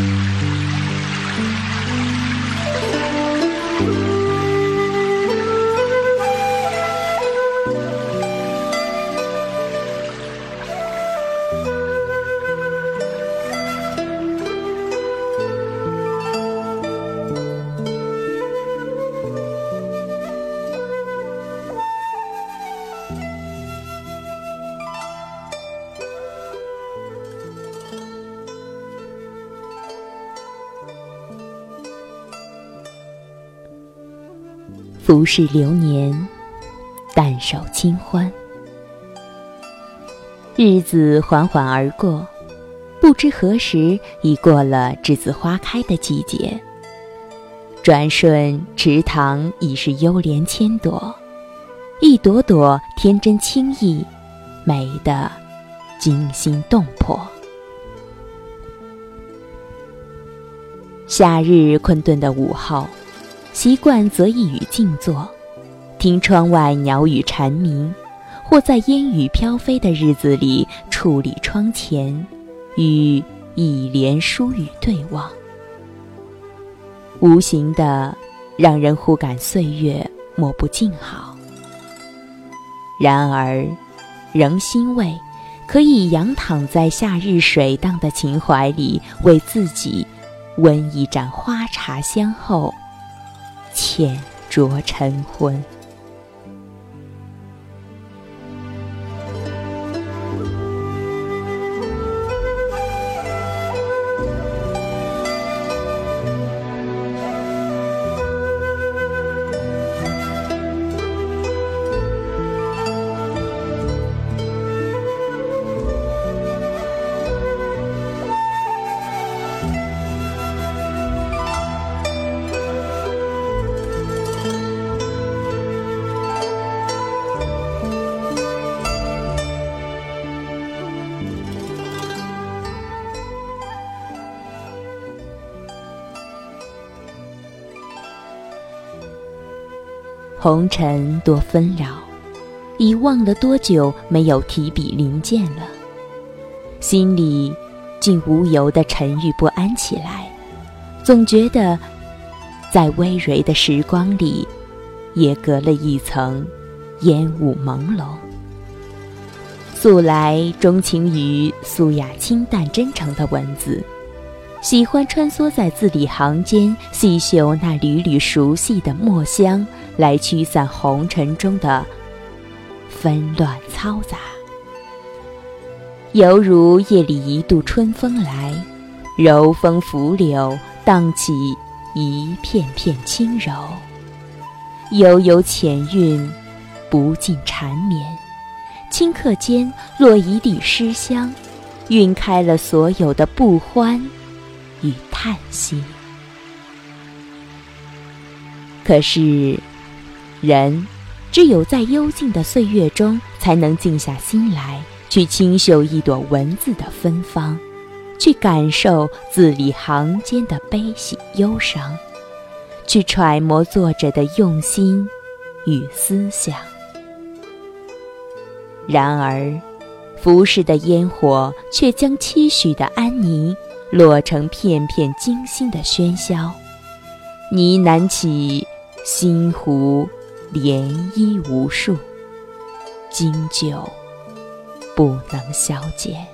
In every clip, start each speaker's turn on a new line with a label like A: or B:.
A: Mm-hmm. 浮世流年，淡守清欢。日子缓缓而过，不知何时已过了栀子花开的季节。转瞬，池塘已是幽莲千朵，一朵朵天真清逸，美得惊心动魄。夏日困顿的午后。习惯择一隅静坐，听窗外鸟语蝉鸣，或在烟雨飘飞的日子里矗立窗前，与一帘疏雨对望，无形的让人忽感岁月莫不静好。然而，仍欣慰，可以仰躺在夏日水荡的情怀里，为自己温一盏花茶香后。浅酌晨昏。红尘多纷扰，已忘了多久没有提笔临剑了。心里竟无由的沉郁不安起来，总觉得在微蕤的时光里，也隔了一层烟雾朦胧。素来钟情于素雅清淡真诚的文字，喜欢穿梭在字里行间，细嗅那缕缕熟悉的墨香。来驱散红尘中的纷乱嘈杂，犹如夜里一度春风来，柔风拂柳，荡起一片片轻柔，悠悠浅韵，不尽缠绵。顷刻间落一地诗香，晕开了所有的不欢与叹息。可是。人，只有在幽静的岁月中，才能静下心来，去清秀一朵文字的芬芳，去感受字里行间的悲喜忧伤，去揣摩作者的用心与思想。然而，浮世的烟火却将期许的安宁，落成片片惊心的喧嚣，呢喃起心湖。涟漪无数，经久不能消减。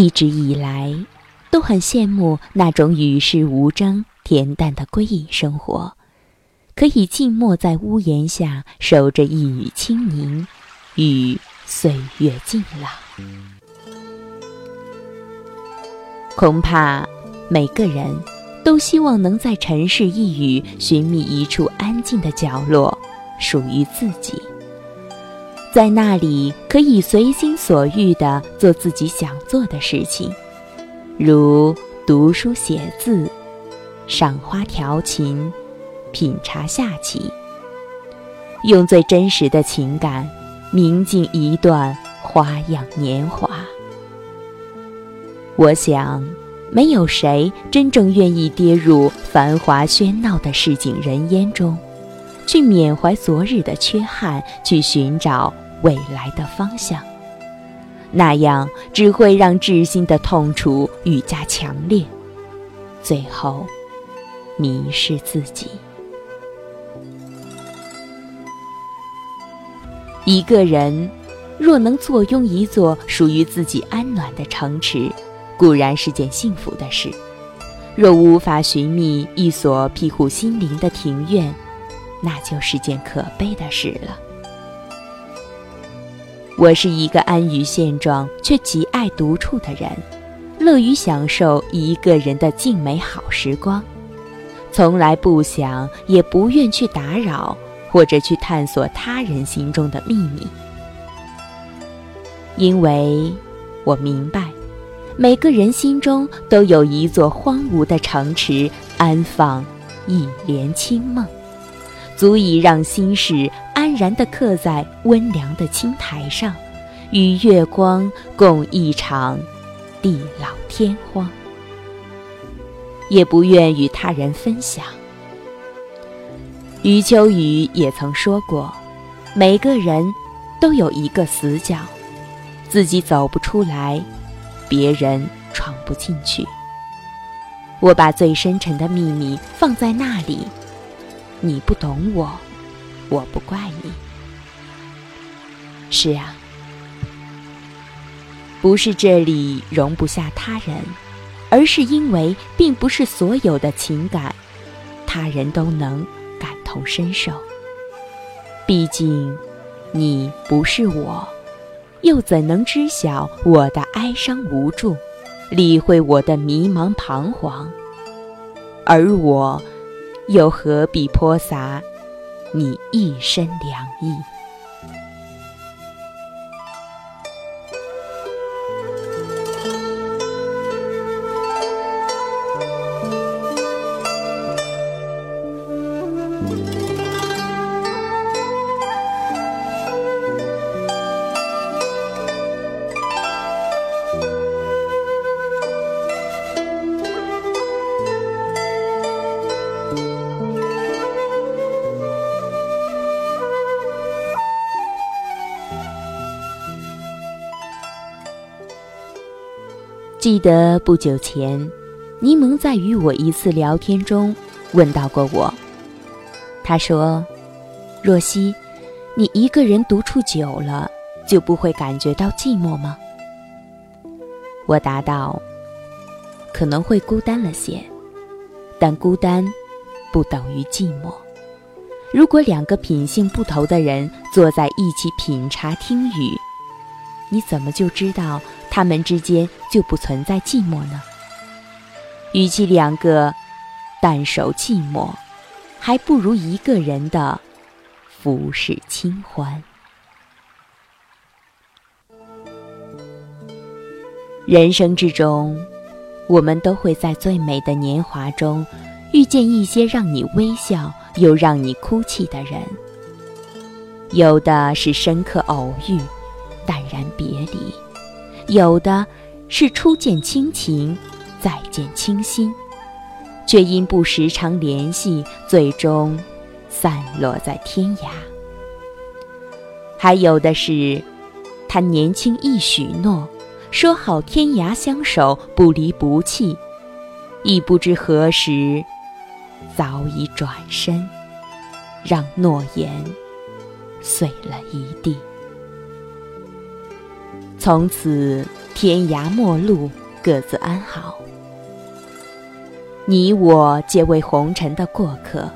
A: 一直以来，都很羡慕那种与世无争、恬淡的归隐生活，可以静默在屋檐下，守着一缕清宁，与岁月静老。恐怕每个人都希望能在尘世一隅寻觅一处安静的角落，属于自己。在那里，可以随心所欲地做自己想做的事情，如读书写字、赏花调琴、品茶下棋，用最真实的情感铭记一段花样年华。我想，没有谁真正愿意跌入繁华喧闹的市井人烟中。去缅怀昨日的缺憾，去寻找未来的方向，那样只会让至心的痛楚愈加强烈，最后迷失自己。一个人若能坐拥一座属于自己安暖的城池，固然是件幸福的事；若无法寻觅一所庇护心灵的庭院，那就是件可悲的事了。我是一个安于现状却极爱独处的人，乐于享受一个人的静美好时光，从来不想也不愿去打扰或者去探索他人心中的秘密，因为我明白，每个人心中都有一座荒芜的城池，安放一帘清梦。足以让心事安然地刻在温凉的青苔上，与月光共一场地老天荒。也不愿与他人分享。余秋雨也曾说过：“每个人都有一个死角，自己走不出来，别人闯不进去。我把最深沉的秘密放在那里。”你不懂我，我不怪你。是啊，不是这里容不下他人，而是因为并不是所有的情感，他人都能感同身受。毕竟，你不是我，又怎能知晓我的哀伤无助，理会我的迷茫彷徨？而我。又何必泼洒你一身凉意？记得不久前，柠檬在与我一次聊天中问到过我。他说：“若曦，你一个人独处久了，就不会感觉到寂寞吗？”我答道：“可能会孤单了些，但孤单不等于寂寞。如果两个品性不投的人坐在一起品茶听雨，你怎么就知道？”他们之间就不存在寂寞呢。与其两个淡守寂寞，还不如一个人的浮世清欢。人生之中，我们都会在最美的年华中，遇见一些让你微笑又让你哭泣的人。有的是深刻偶遇，淡然别离。有的是初见亲情，再见倾心，却因不时常联系，最终散落在天涯。还有的是，他年轻一许诺，说好天涯相守，不离不弃，亦不知何时早已转身，让诺言碎了一地。从此，天涯陌路，各自安好。你我皆为红尘的过客，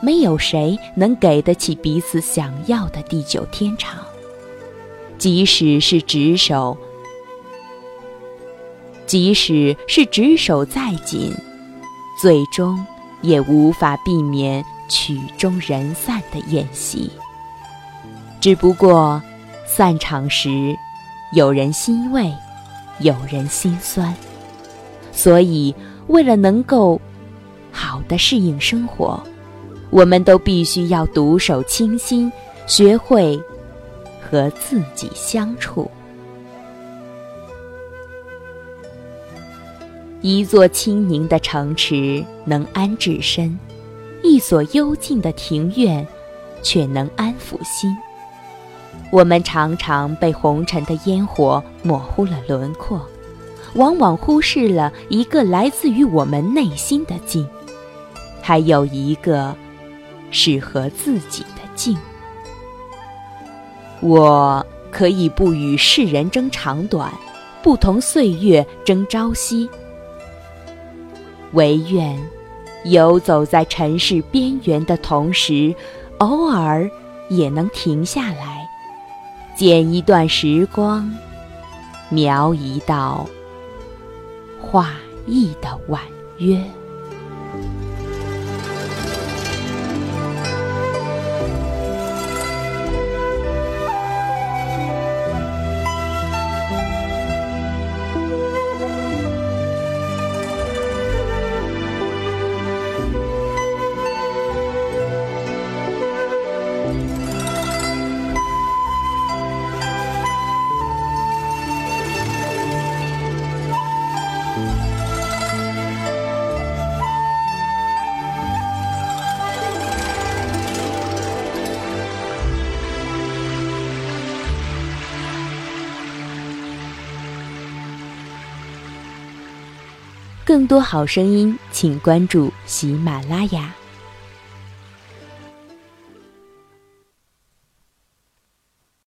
A: 没有谁能给得起彼此想要的地久天长。即使是执手，即使是执手再紧，最终也无法避免曲终人散的宴席。只不过，散场时，有人欣慰，有人心酸。所以，为了能够好的适应生活，我们都必须要独守清心，学会和自己相处。一座清宁的城池能安置身，一所幽静的庭院却能安抚心。我们常常被红尘的烟火模糊了轮廓，往往忽视了一个来自于我们内心的静，还有一个适合自己的静。我可以不与世人争长短，不同岁月争朝夕，唯愿游走在尘世边缘的同时，偶尔也能停下来。剪一段时光，描一道画意的婉约。更多好声音，请关注喜马拉雅。